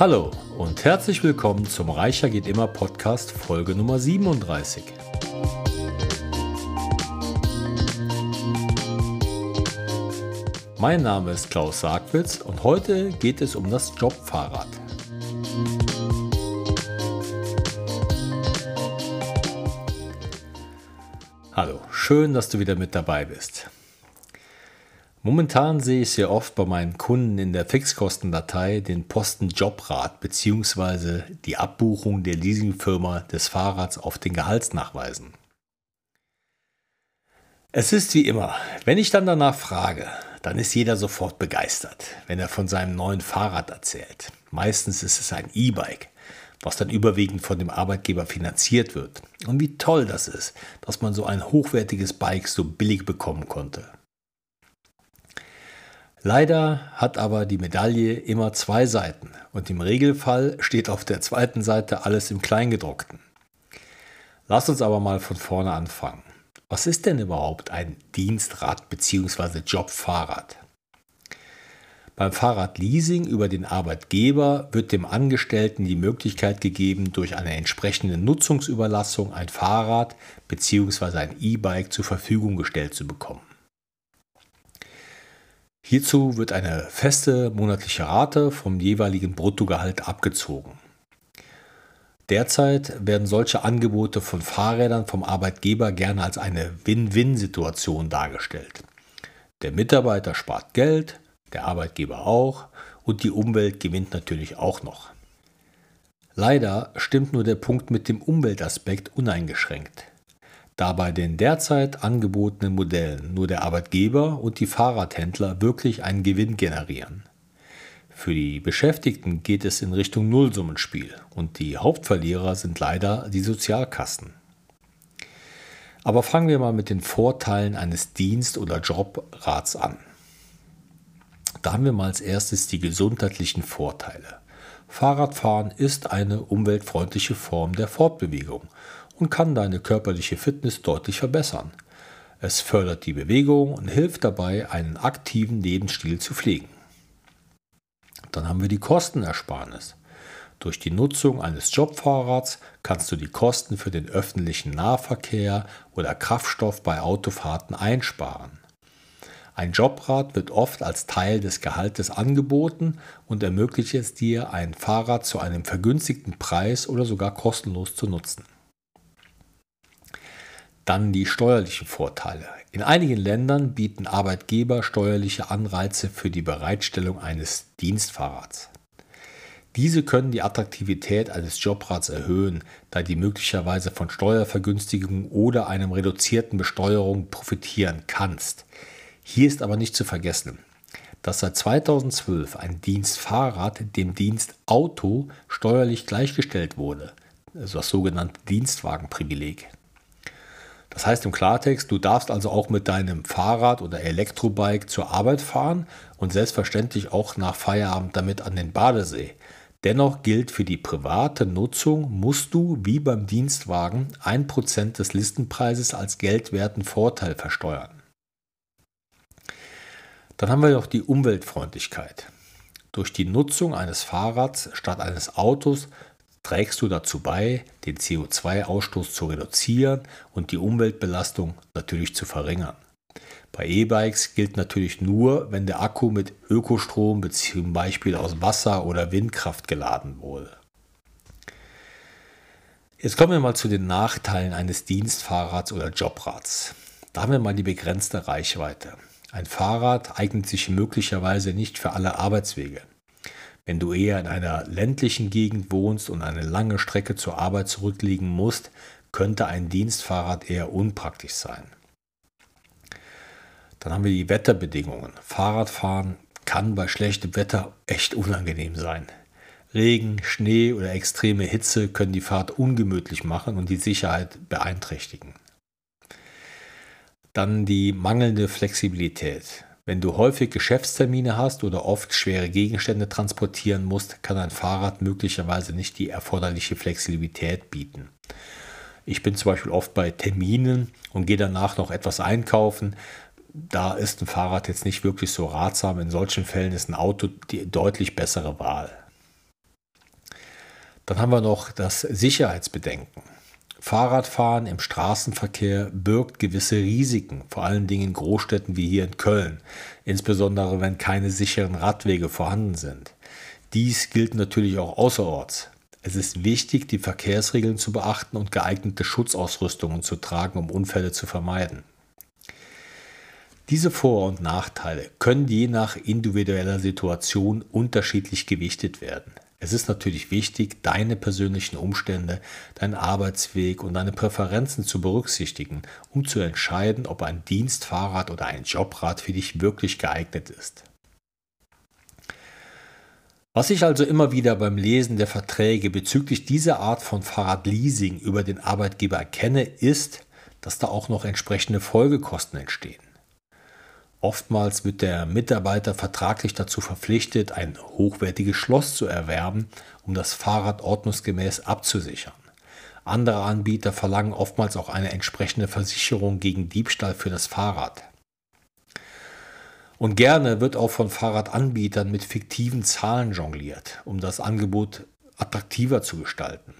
Hallo und herzlich willkommen zum Reicher geht immer Podcast Folge Nummer 37. Mein Name ist Klaus Sargwitz und heute geht es um das Jobfahrrad. Hallo, schön, dass du wieder mit dabei bist. Momentan sehe ich sehr oft bei meinen Kunden in der Fixkostendatei den Posten Jobrat bzw. die Abbuchung der Leasingfirma des Fahrrads auf den Gehaltsnachweisen. Es ist wie immer, wenn ich dann danach frage, dann ist jeder sofort begeistert, wenn er von seinem neuen Fahrrad erzählt. Meistens ist es ein E-Bike, was dann überwiegend von dem Arbeitgeber finanziert wird. Und wie toll das ist, dass man so ein hochwertiges Bike so billig bekommen konnte. Leider hat aber die Medaille immer zwei Seiten und im Regelfall steht auf der zweiten Seite alles im Kleingedruckten. Lass uns aber mal von vorne anfangen. Was ist denn überhaupt ein Dienstrad bzw. Jobfahrrad? Beim Fahrradleasing über den Arbeitgeber wird dem Angestellten die Möglichkeit gegeben, durch eine entsprechende Nutzungsüberlassung ein Fahrrad bzw. ein E-Bike zur Verfügung gestellt zu bekommen. Hierzu wird eine feste monatliche Rate vom jeweiligen Bruttogehalt abgezogen. Derzeit werden solche Angebote von Fahrrädern vom Arbeitgeber gerne als eine Win-Win-Situation dargestellt. Der Mitarbeiter spart Geld, der Arbeitgeber auch und die Umwelt gewinnt natürlich auch noch. Leider stimmt nur der Punkt mit dem Umweltaspekt uneingeschränkt da bei den derzeit angebotenen Modellen nur der Arbeitgeber und die Fahrradhändler wirklich einen Gewinn generieren. Für die Beschäftigten geht es in Richtung Nullsummenspiel und die Hauptverlierer sind leider die Sozialkassen. Aber fangen wir mal mit den Vorteilen eines Dienst- oder Jobrats an. Da haben wir mal als erstes die gesundheitlichen Vorteile. Fahrradfahren ist eine umweltfreundliche Form der Fortbewegung und kann deine körperliche Fitness deutlich verbessern. Es fördert die Bewegung und hilft dabei, einen aktiven Lebensstil zu pflegen. Dann haben wir die Kostenersparnis. Durch die Nutzung eines Jobfahrrads kannst du die Kosten für den öffentlichen Nahverkehr oder Kraftstoff bei Autofahrten einsparen. Ein Jobrad wird oft als Teil des Gehaltes angeboten und ermöglicht es dir, ein Fahrrad zu einem vergünstigten Preis oder sogar kostenlos zu nutzen. Dann die steuerlichen Vorteile. In einigen Ländern bieten Arbeitgeber steuerliche Anreize für die Bereitstellung eines Dienstfahrrads. Diese können die Attraktivität eines Jobrads erhöhen, da du möglicherweise von Steuervergünstigungen oder einem reduzierten Besteuerung profitieren kannst. Hier ist aber nicht zu vergessen, dass seit 2012 ein Dienstfahrrad dem Dienstauto steuerlich gleichgestellt wurde, also das sogenannte Dienstwagenprivileg. Das heißt im Klartext, du darfst also auch mit deinem Fahrrad oder Elektrobike zur Arbeit fahren und selbstverständlich auch nach Feierabend damit an den Badesee. Dennoch gilt für die private Nutzung, musst du wie beim Dienstwagen 1% des Listenpreises als geldwerten Vorteil versteuern. Dann haben wir noch die Umweltfreundlichkeit. Durch die Nutzung eines Fahrrads statt eines Autos trägst du dazu bei, den CO2-Ausstoß zu reduzieren und die Umweltbelastung natürlich zu verringern. Bei E-Bikes gilt natürlich nur, wenn der Akku mit Ökostrom bzw. aus Wasser oder Windkraft geladen wurde. Jetzt kommen wir mal zu den Nachteilen eines Dienstfahrrads oder Jobrads. Da haben wir mal die begrenzte Reichweite. Ein Fahrrad eignet sich möglicherweise nicht für alle Arbeitswege. Wenn du eher in einer ländlichen Gegend wohnst und eine lange Strecke zur Arbeit zurücklegen musst, könnte ein Dienstfahrrad eher unpraktisch sein. Dann haben wir die Wetterbedingungen. Fahrradfahren kann bei schlechtem Wetter echt unangenehm sein. Regen, Schnee oder extreme Hitze können die Fahrt ungemütlich machen und die Sicherheit beeinträchtigen. Dann die mangelnde Flexibilität. Wenn du häufig Geschäftstermine hast oder oft schwere Gegenstände transportieren musst, kann ein Fahrrad möglicherweise nicht die erforderliche Flexibilität bieten. Ich bin zum Beispiel oft bei Terminen und gehe danach noch etwas einkaufen. Da ist ein Fahrrad jetzt nicht wirklich so ratsam. In solchen Fällen ist ein Auto die deutlich bessere Wahl. Dann haben wir noch das Sicherheitsbedenken. Fahrradfahren im Straßenverkehr birgt gewisse Risiken, vor allen Dingen in Großstädten wie hier in Köln, insbesondere wenn keine sicheren Radwege vorhanden sind. Dies gilt natürlich auch außerorts. Es ist wichtig, die Verkehrsregeln zu beachten und geeignete Schutzausrüstungen zu tragen, um Unfälle zu vermeiden. Diese Vor- und Nachteile können je nach individueller Situation unterschiedlich gewichtet werden. Es ist natürlich wichtig, deine persönlichen Umstände, deinen Arbeitsweg und deine Präferenzen zu berücksichtigen, um zu entscheiden, ob ein Dienstfahrrad oder ein Jobrad für dich wirklich geeignet ist. Was ich also immer wieder beim Lesen der Verträge bezüglich dieser Art von Fahrradleasing über den Arbeitgeber erkenne, ist, dass da auch noch entsprechende Folgekosten entstehen. Oftmals wird der Mitarbeiter vertraglich dazu verpflichtet, ein hochwertiges Schloss zu erwerben, um das Fahrrad ordnungsgemäß abzusichern. Andere Anbieter verlangen oftmals auch eine entsprechende Versicherung gegen Diebstahl für das Fahrrad. Und gerne wird auch von Fahrradanbietern mit fiktiven Zahlen jongliert, um das Angebot attraktiver zu gestalten.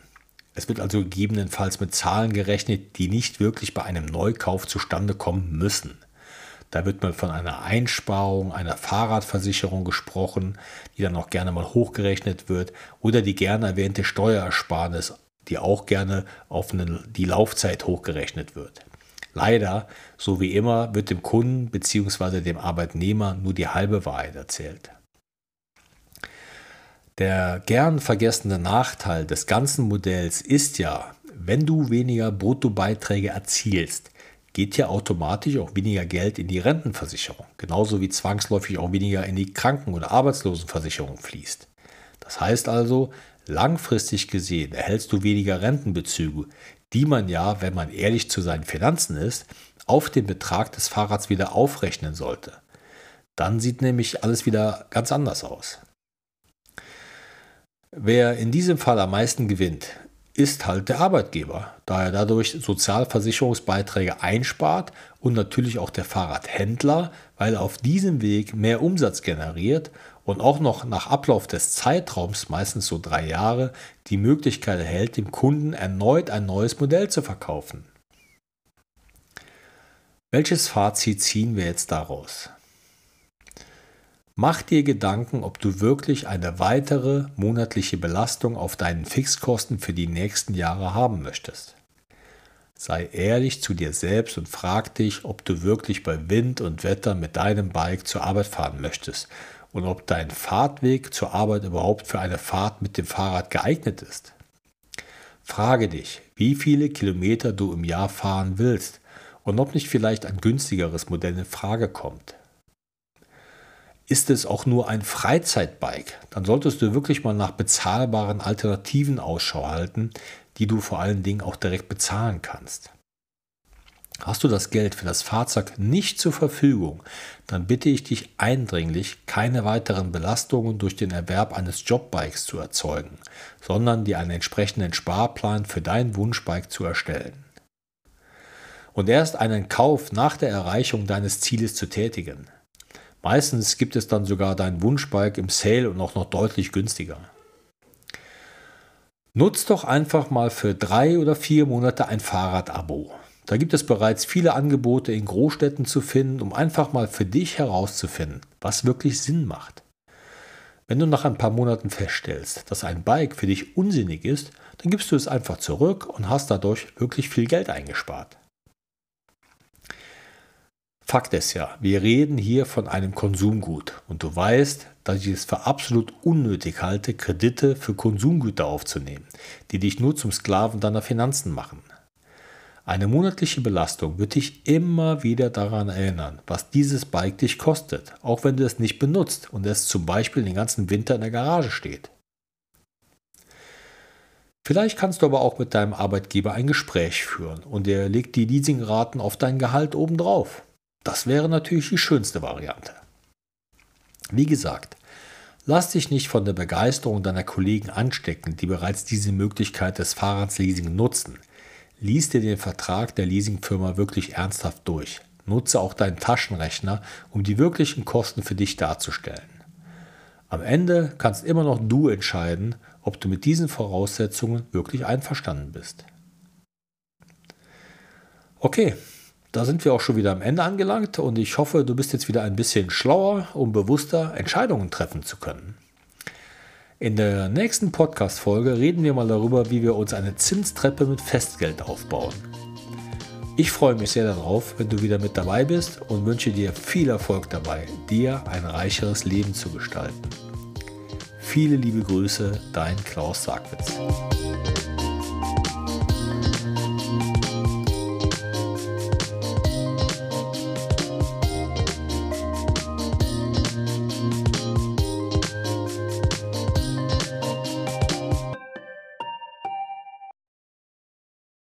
Es wird also gegebenenfalls mit Zahlen gerechnet, die nicht wirklich bei einem Neukauf zustande kommen müssen. Da wird mal von einer Einsparung einer Fahrradversicherung gesprochen, die dann auch gerne mal hochgerechnet wird, oder die gerne erwähnte Steuersparnis, die auch gerne auf die Laufzeit hochgerechnet wird. Leider, so wie immer, wird dem Kunden bzw. dem Arbeitnehmer nur die halbe Wahrheit erzählt. Der gern vergessene Nachteil des ganzen Modells ist ja, wenn du weniger Bruttobeiträge erzielst, geht ja automatisch auch weniger Geld in die Rentenversicherung, genauso wie zwangsläufig auch weniger in die Kranken- oder Arbeitslosenversicherung fließt. Das heißt also, langfristig gesehen erhältst du weniger Rentenbezüge, die man ja, wenn man ehrlich zu seinen Finanzen ist, auf den Betrag des Fahrrads wieder aufrechnen sollte. Dann sieht nämlich alles wieder ganz anders aus. Wer in diesem Fall am meisten gewinnt, ist halt der Arbeitgeber, da er dadurch Sozialversicherungsbeiträge einspart und natürlich auch der Fahrradhändler, weil er auf diesem Weg mehr Umsatz generiert und auch noch nach Ablauf des Zeitraums, meistens so drei Jahre, die Möglichkeit erhält, dem Kunden erneut ein neues Modell zu verkaufen. Welches Fazit ziehen wir jetzt daraus? Mach dir Gedanken, ob du wirklich eine weitere monatliche Belastung auf deinen Fixkosten für die nächsten Jahre haben möchtest. Sei ehrlich zu dir selbst und frag dich, ob du wirklich bei Wind und Wetter mit deinem Bike zur Arbeit fahren möchtest und ob dein Fahrtweg zur Arbeit überhaupt für eine Fahrt mit dem Fahrrad geeignet ist. Frage dich, wie viele Kilometer du im Jahr fahren willst und ob nicht vielleicht ein günstigeres Modell in Frage kommt. Ist es auch nur ein Freizeitbike, dann solltest du wirklich mal nach bezahlbaren Alternativen Ausschau halten, die du vor allen Dingen auch direkt bezahlen kannst. Hast du das Geld für das Fahrzeug nicht zur Verfügung, dann bitte ich dich eindringlich, keine weiteren Belastungen durch den Erwerb eines Jobbikes zu erzeugen, sondern dir einen entsprechenden Sparplan für dein Wunschbike zu erstellen. Und erst einen Kauf nach der Erreichung deines Zieles zu tätigen. Meistens gibt es dann sogar dein Wunschbike im Sale und auch noch deutlich günstiger. Nutz doch einfach mal für drei oder vier Monate ein Fahrrad-Abo. Da gibt es bereits viele Angebote in Großstädten zu finden, um einfach mal für dich herauszufinden, was wirklich Sinn macht. Wenn du nach ein paar Monaten feststellst, dass ein Bike für dich unsinnig ist, dann gibst du es einfach zurück und hast dadurch wirklich viel Geld eingespart. Fakt ist ja, wir reden hier von einem Konsumgut und du weißt, dass ich es für absolut unnötig halte, Kredite für Konsumgüter aufzunehmen, die dich nur zum Sklaven deiner Finanzen machen. Eine monatliche Belastung wird dich immer wieder daran erinnern, was dieses Bike dich kostet, auch wenn du es nicht benutzt und es zum Beispiel den ganzen Winter in der Garage steht. Vielleicht kannst du aber auch mit deinem Arbeitgeber ein Gespräch führen und er legt die Leasingraten auf dein Gehalt obendrauf. Das wäre natürlich die schönste Variante. Wie gesagt, lass dich nicht von der Begeisterung deiner Kollegen anstecken, die bereits diese Möglichkeit des Fahrradsleasing nutzen. Lies dir den Vertrag der Leasingfirma wirklich ernsthaft durch. Nutze auch deinen Taschenrechner, um die wirklichen Kosten für dich darzustellen. Am Ende kannst immer noch du entscheiden, ob du mit diesen Voraussetzungen wirklich einverstanden bist. Okay, da sind wir auch schon wieder am Ende angelangt und ich hoffe, du bist jetzt wieder ein bisschen schlauer, um bewusster Entscheidungen treffen zu können. In der nächsten Podcast-Folge reden wir mal darüber, wie wir uns eine Zinstreppe mit Festgeld aufbauen. Ich freue mich sehr darauf, wenn du wieder mit dabei bist und wünsche dir viel Erfolg dabei, dir ein reicheres Leben zu gestalten. Viele liebe Grüße, dein Klaus Sagwitz.